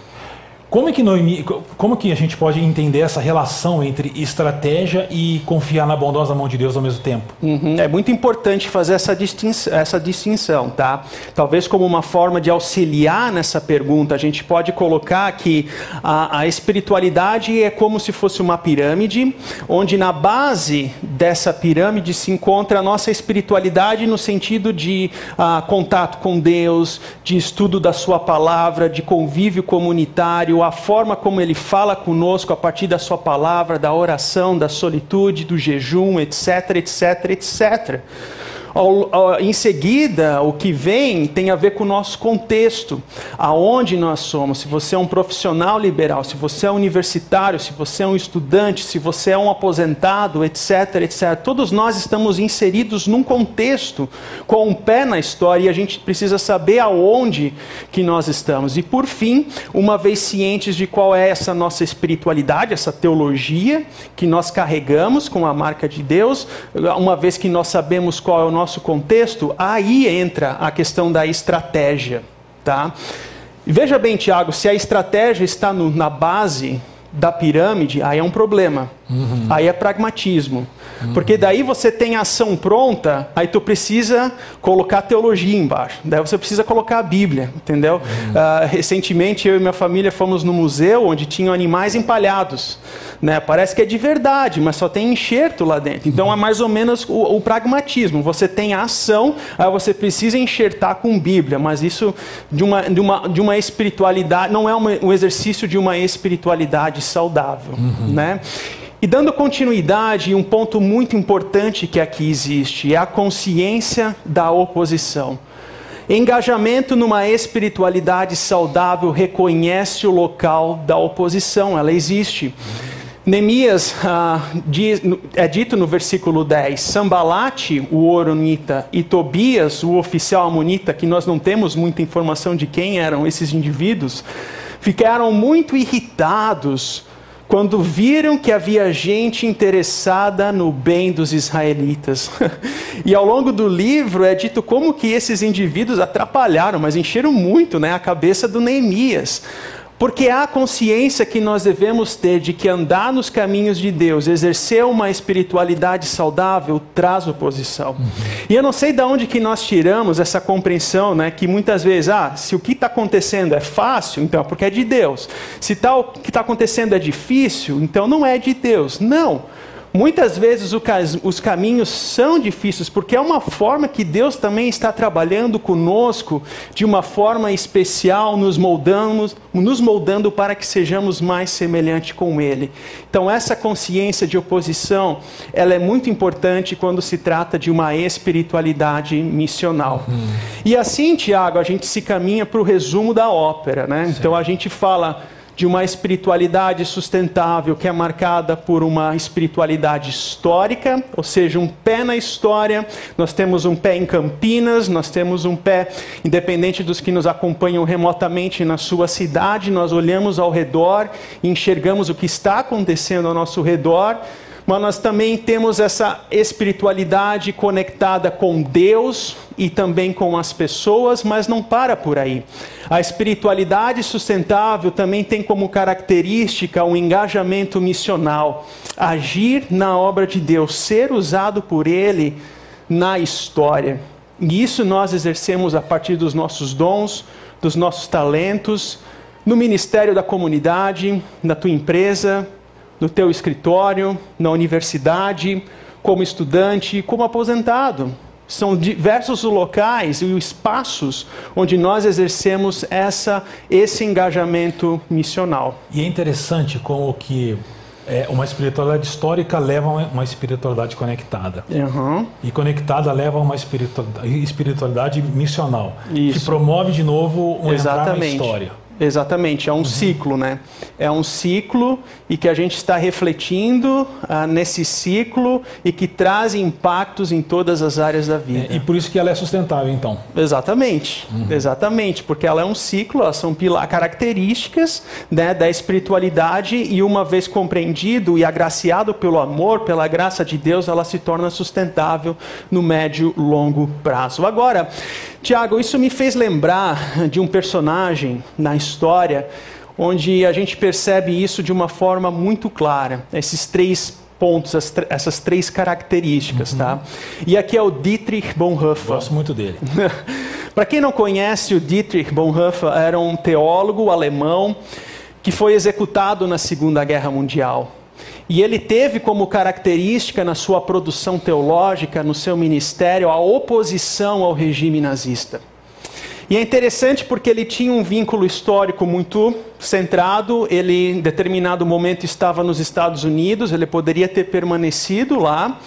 [SPEAKER 1] Como é que Noemi, como que a gente pode entender essa relação entre estratégia e confiar na bondosa mão de Deus ao mesmo tempo?
[SPEAKER 2] Uhum, é muito importante fazer essa distinção, essa distinção, tá? Talvez como uma forma de auxiliar nessa pergunta, a gente pode colocar que a, a espiritualidade é como se fosse uma pirâmide, onde na base dessa pirâmide se encontra a nossa espiritualidade no sentido de uh, contato com Deus, de estudo da Sua palavra, de convívio comunitário a forma como ele fala conosco a partir da sua palavra, da oração, da solitude, do jejum, etc, etc, etc. Em seguida, o que vem tem a ver com o nosso contexto, aonde nós somos. Se você é um profissional liberal, se você é um universitário, se você é um estudante, se você é um aposentado, etc, etc. Todos nós estamos inseridos num contexto com um pé na história e a gente precisa saber aonde que nós estamos. E por fim, uma vez cientes de qual é essa nossa espiritualidade, essa teologia que nós carregamos com a marca de Deus, uma vez que nós sabemos qual é o nosso contexto, aí entra a questão da estratégia, tá? Veja bem, Tiago, se a estratégia está no, na base da pirâmide, aí é um problema. Uhum. Aí é pragmatismo. Uhum. Porque daí você tem a ação pronta, aí tu precisa colocar teologia embaixo. Daí você precisa colocar a Bíblia, entendeu? Uhum. Uh, recentemente eu e minha família fomos no museu onde tinham animais empalhados. Né? Parece que é de verdade, mas só tem enxerto lá dentro. Então é mais ou menos o, o pragmatismo. Você tem a ação, aí você precisa enxertar com Bíblia, mas isso de uma, de uma, de uma espiritualidade, não é uma, um exercício de uma espiritualidade saudável. Uhum. Né? E dando continuidade, um ponto muito importante que aqui existe é a consciência da oposição. Engajamento numa espiritualidade saudável reconhece o local da oposição, ela existe. Neemias ah, diz, é dito no versículo 10: Sambalate, o Oronita, e Tobias, o oficial amonita, que nós não temos muita informação de quem eram esses indivíduos, ficaram muito irritados quando viram que havia gente interessada no bem dos israelitas. e ao longo do livro é dito como que esses indivíduos atrapalharam, mas encheram muito né, a cabeça do Neemias. Porque há consciência que nós devemos ter de que andar nos caminhos de Deus, exercer uma espiritualidade saudável, traz oposição. E eu não sei de onde que nós tiramos essa compreensão, né, que muitas vezes, ah, se o que está acontecendo é fácil, então é porque é de Deus. Se tal que está acontecendo é difícil, então não é de Deus. Não. Muitas vezes os caminhos são difíceis, porque é uma forma que Deus também está trabalhando conosco de uma forma especial, nos moldando, nos moldando para que sejamos mais semelhantes com Ele. Então, essa consciência de oposição, ela é muito importante quando se trata de uma espiritualidade missional. Uhum. E assim, Tiago, a gente se caminha para o resumo da ópera, né? Então, a gente fala de uma espiritualidade sustentável que é marcada por uma espiritualidade histórica, ou seja, um pé na história. Nós temos um pé em Campinas, nós temos um pé, independente dos que nos acompanham remotamente na sua cidade, nós olhamos ao redor e enxergamos o que está acontecendo ao nosso redor mas nós também temos essa espiritualidade conectada com Deus e também com as pessoas, mas não para por aí. A espiritualidade sustentável também tem como característica um engajamento missional, agir na obra de Deus, ser usado por Ele na história. E isso nós exercemos a partir dos nossos dons, dos nossos talentos, no ministério da comunidade, na tua empresa, no teu escritório, na universidade, como estudante, como aposentado. São diversos os locais e os espaços onde nós exercemos essa, esse engajamento missional.
[SPEAKER 1] E é interessante como que é, uma espiritualidade histórica leva a uma espiritualidade conectada. Uhum. E conectada leva a uma espiritualidade missional. Isso. Que promove de novo um Exatamente. entrar na história.
[SPEAKER 2] Exatamente, é um uhum. ciclo, né? É um ciclo e que a gente está refletindo ah, nesse ciclo e que traz impactos em todas as áreas da vida.
[SPEAKER 1] É, e por isso que ela é sustentável, então.
[SPEAKER 2] Exatamente, uhum. exatamente, porque ela é um ciclo, elas são características né, da espiritualidade e uma vez compreendido e agraciado pelo amor, pela graça de Deus, ela se torna sustentável no médio longo prazo. Agora, Tiago, isso me fez lembrar de um personagem na história onde a gente percebe isso de uma forma muito clara. Esses três pontos, essas três características, tá? uhum. tá? E aqui é o Dietrich Bonhoeffer.
[SPEAKER 1] Gosto muito dele.
[SPEAKER 2] Para quem não conhece, o Dietrich Bonhoeffer era um teólogo alemão que foi executado na Segunda Guerra Mundial. E ele teve como característica na sua produção teológica, no seu ministério, a oposição ao regime nazista. E é interessante porque ele tinha um vínculo histórico muito centrado. Ele, em determinado momento, estava nos Estados Unidos, ele poderia ter permanecido lá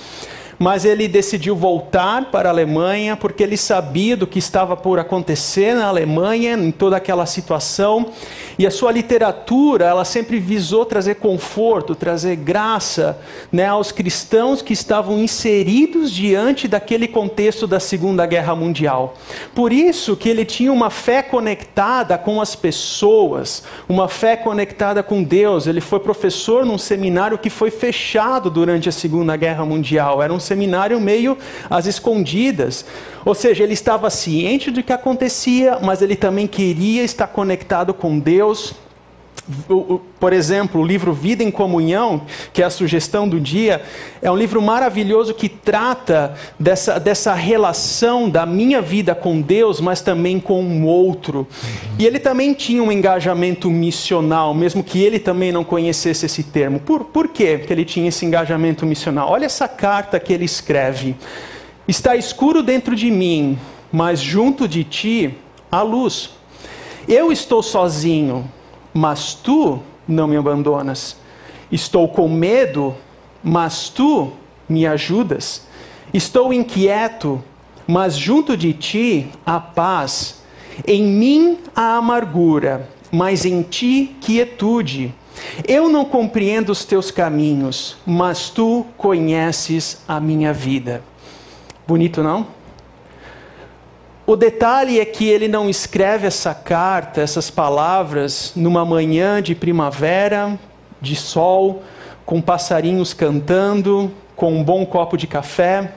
[SPEAKER 2] mas ele decidiu voltar para a Alemanha porque ele sabia do que estava por acontecer na Alemanha, em toda aquela situação. E a sua literatura, ela sempre visou trazer conforto, trazer graça né, aos cristãos que estavam inseridos diante daquele contexto da Segunda Guerra Mundial. Por isso que ele tinha uma fé conectada com as pessoas, uma fé conectada com Deus. Ele foi professor num seminário que foi fechado durante a Segunda Guerra Mundial. Era um seminário meio às escondidas. Ou seja, ele estava ciente do que acontecia, mas ele também queria estar conectado com Deus. Por exemplo, o livro Vida em Comunhão, que é a sugestão do dia, é um livro maravilhoso que trata dessa, dessa relação da minha vida com Deus, mas também com o outro. E ele também tinha um engajamento missional, mesmo que ele também não conhecesse esse termo. Por, por quê que ele tinha esse engajamento missional? Olha essa carta que ele escreve. Está escuro dentro de mim, mas junto de ti há luz. Eu estou sozinho, mas tu não me abandonas. Estou com medo, mas tu me ajudas. Estou inquieto, mas junto de ti há paz. Em mim há amargura, mas em ti quietude. Eu não compreendo os teus caminhos, mas tu conheces a minha vida. Bonito, não? O detalhe é que ele não escreve essa carta, essas palavras, numa manhã de primavera, de sol, com passarinhos cantando, com um bom copo de café.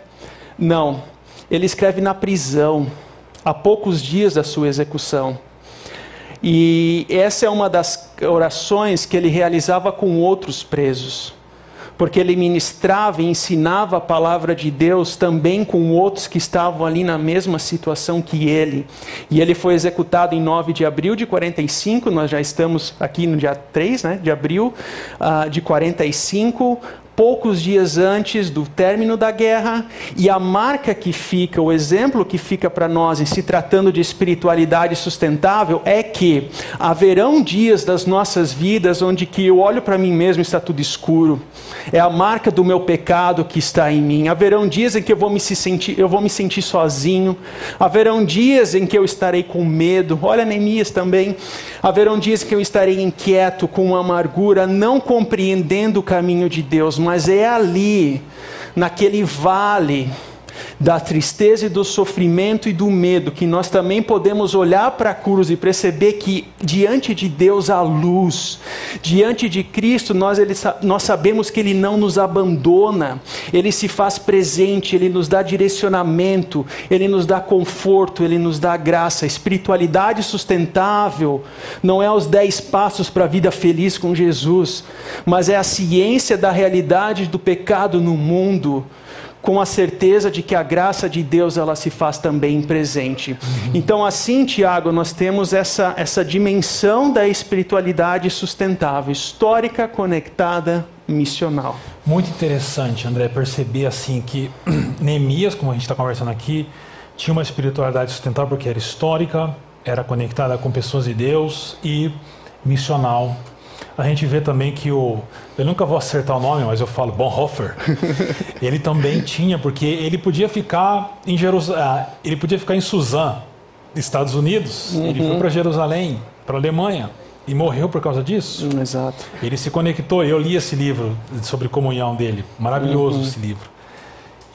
[SPEAKER 2] Não, ele escreve na prisão, a poucos dias da sua execução. E essa é uma das orações que ele realizava com outros presos porque ele ministrava e ensinava a palavra de Deus também com outros que estavam ali na mesma situação que ele. E ele foi executado em 9 de abril de 45, nós já estamos aqui no dia 3 né, de abril uh, de 45, poucos dias antes do término da guerra, e a marca que fica, o exemplo que fica para nós em se tratando de espiritualidade sustentável é que haverão dias das nossas vidas onde que eu olho para mim mesmo e está tudo escuro. É a marca do meu pecado que está em mim. Haverão dias em que eu vou me sentir, eu vou me sentir sozinho. Haverão dias em que eu estarei com medo. Olha Neemias também. Haverão dias que eu estarei inquieto, com amargura, não compreendendo o caminho de Deus mas é ali, naquele vale, da tristeza e do sofrimento e do medo, que nós também podemos olhar para a cruz e perceber que diante de Deus há luz, diante de Cristo nós, ele, nós sabemos que Ele não nos abandona, Ele se faz presente, Ele nos dá direcionamento, Ele nos dá conforto, Ele nos dá graça. espiritualidade sustentável não é os dez passos para a vida feliz com Jesus, mas é a ciência da realidade do pecado no mundo com a certeza de que a graça de Deus ela se faz também presente. Então, assim, Tiago, nós temos essa, essa dimensão da espiritualidade sustentável, histórica, conectada, missional.
[SPEAKER 1] Muito interessante, André, perceber assim que Neemias, como a gente está conversando aqui, tinha uma espiritualidade sustentável porque era histórica, era conectada com pessoas de Deus e missional a gente vê também que o. Eu nunca vou acertar o nome, mas eu falo Bonhoeffer. ele também tinha, porque ele podia ficar em Jerusalém. Ah, ele podia ficar em Suzã, Estados Unidos. Uhum. Ele foi uhum. para Jerusalém, para Alemanha. E morreu por causa disso.
[SPEAKER 2] Hum, exato.
[SPEAKER 1] Ele se conectou. Eu li esse livro sobre comunhão dele. Maravilhoso uhum. esse livro.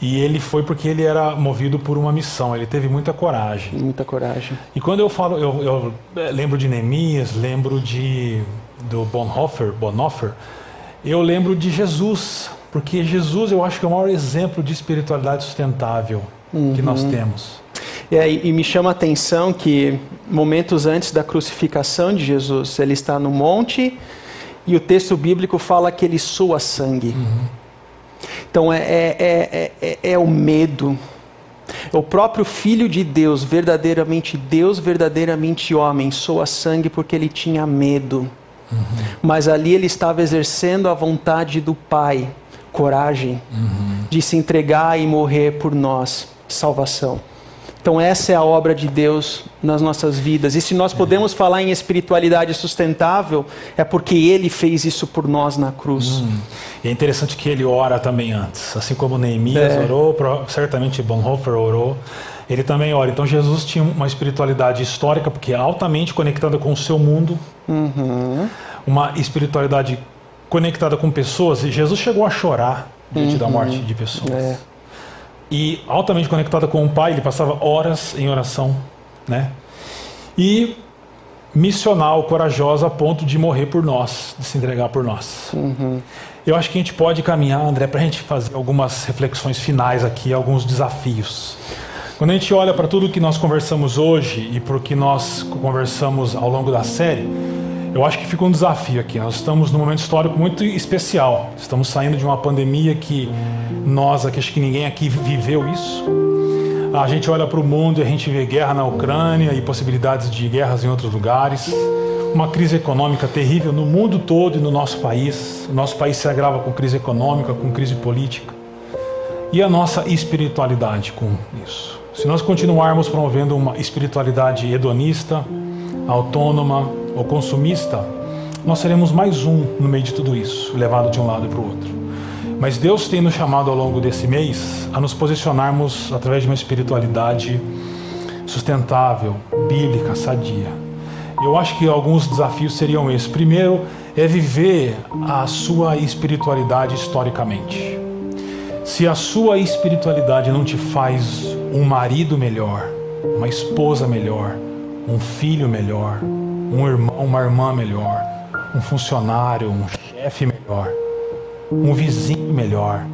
[SPEAKER 1] E ele foi porque ele era movido por uma missão, ele teve muita coragem.
[SPEAKER 2] Muita coragem.
[SPEAKER 1] E quando eu falo, eu, eu eh, lembro de Neemias, lembro de do Bonhoeffer, Bonhoeffer, eu lembro de Jesus, porque Jesus eu acho que é o maior exemplo de espiritualidade sustentável uhum. que nós uhum. temos.
[SPEAKER 2] E, e me chama a atenção que momentos antes da crucificação de Jesus, ele está no monte e o texto bíblico fala que ele soa sangue. Uhum. Então é, é, é, é, é o medo. O próprio Filho de Deus, verdadeiramente Deus, verdadeiramente homem, soa sangue porque ele tinha medo. Uhum. Mas ali ele estava exercendo a vontade do Pai, coragem, uhum. de se entregar e morrer por nós, salvação. Então, essa é a obra de Deus nas nossas vidas. E se nós podemos falar em espiritualidade sustentável, é porque Ele fez isso por nós na cruz. Hum.
[SPEAKER 1] E é interessante que ele ora também antes. Assim como Neemias é. orou, certamente Bonhoeffer orou, ele também ora. Então, Jesus tinha uma espiritualidade histórica, porque é altamente conectada com o seu mundo, uhum. uma espiritualidade conectada com pessoas. E Jesus chegou a chorar diante uhum. da morte de pessoas. É e altamente conectada com o Pai, ele passava horas em oração, né? E missional, corajosa a ponto de morrer por nós, de se entregar por nós. Uhum. Eu acho que a gente pode caminhar, André, para a gente fazer algumas reflexões finais aqui, alguns desafios. Quando a gente olha para tudo que nós conversamos hoje e para o que nós conversamos ao longo da série, eu acho que fica um desafio aqui. Nós estamos num momento histórico muito especial. Estamos saindo de uma pandemia que nós, aqui, acho que ninguém aqui viveu isso. A gente olha para o mundo e a gente vê guerra na Ucrânia e possibilidades de guerras em outros lugares. Uma crise econômica terrível no mundo todo e no nosso país. O nosso país se agrava com crise econômica, com crise política. E a nossa espiritualidade com isso. Se nós continuarmos promovendo uma espiritualidade hedonista, autônoma, ou consumista, nós seremos mais um no meio de tudo isso, levado de um lado para o outro. Mas Deus tem nos chamado ao longo desse mês a nos posicionarmos através de uma espiritualidade sustentável, bíblica, sadia. Eu acho que alguns desafios seriam esses. Primeiro é viver a sua espiritualidade historicamente. Se a sua espiritualidade não te faz um marido melhor, uma esposa melhor, um filho melhor, um irmão, uma irmã melhor, um funcionário, um chefe melhor, um vizinho melhor.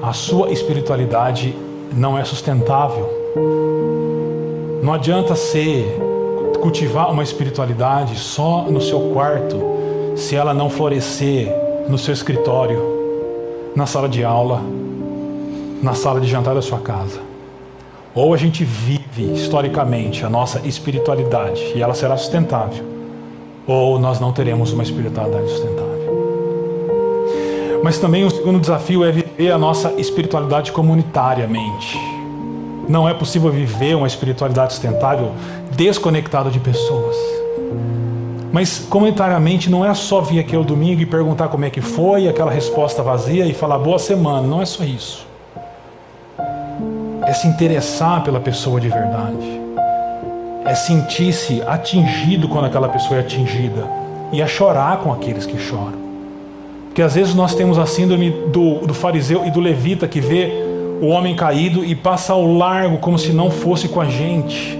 [SPEAKER 1] A sua espiritualidade não é sustentável. Não adianta ser cultivar uma espiritualidade só no seu quarto se ela não florescer no seu escritório, na sala de aula, na sala de jantar da sua casa. Ou a gente vive historicamente a nossa espiritualidade e ela será sustentável, ou nós não teremos uma espiritualidade sustentável. Mas também o segundo desafio é viver a nossa espiritualidade comunitariamente. Não é possível viver uma espiritualidade sustentável desconectado de pessoas. Mas comunitariamente não é só vir aqui ao domingo e perguntar como é que foi, aquela resposta vazia e falar boa semana, não é só isso se interessar pela pessoa de verdade, é sentir-se atingido quando aquela pessoa é atingida e a chorar com aqueles que choram. Porque às vezes nós temos a síndrome do, do fariseu e do levita que vê o homem caído e passa ao largo como se não fosse com a gente.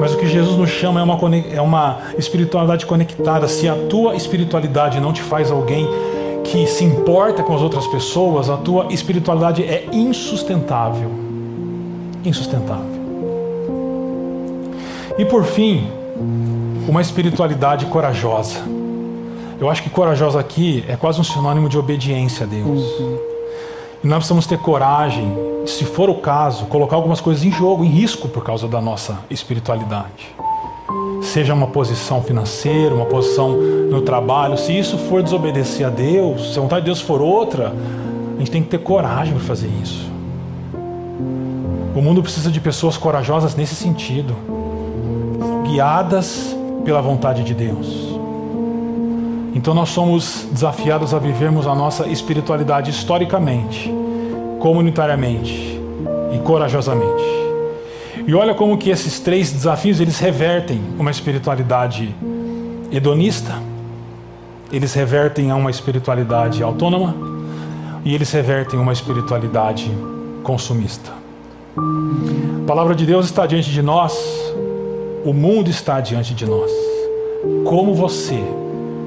[SPEAKER 1] Mas o que Jesus nos chama é uma, é uma espiritualidade conectada. Se a tua espiritualidade não te faz alguém que se importa com as outras pessoas, a tua espiritualidade é insustentável insustentável. E por fim, uma espiritualidade corajosa. Eu acho que corajosa aqui é quase um sinônimo de obediência a Deus. E nós precisamos ter coragem, se for o caso, colocar algumas coisas em jogo, em risco por causa da nossa espiritualidade. Seja uma posição financeira, uma posição no trabalho, se isso for desobedecer a Deus, se a vontade de Deus for outra, a gente tem que ter coragem para fazer isso. O mundo precisa de pessoas corajosas nesse sentido, guiadas pela vontade de Deus. Então nós somos desafiados a vivermos a nossa espiritualidade historicamente, comunitariamente e corajosamente. E olha como que esses três desafios eles revertem uma espiritualidade hedonista, eles revertem a uma espiritualidade autônoma e eles revertem uma espiritualidade consumista. A palavra de Deus está diante de nós, o mundo está diante de nós. Como você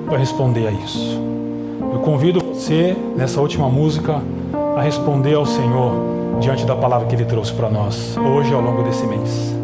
[SPEAKER 1] vai responder a isso? Eu convido você, nessa última música, a responder ao Senhor diante da palavra que Ele trouxe para nós, hoje ao longo desse mês.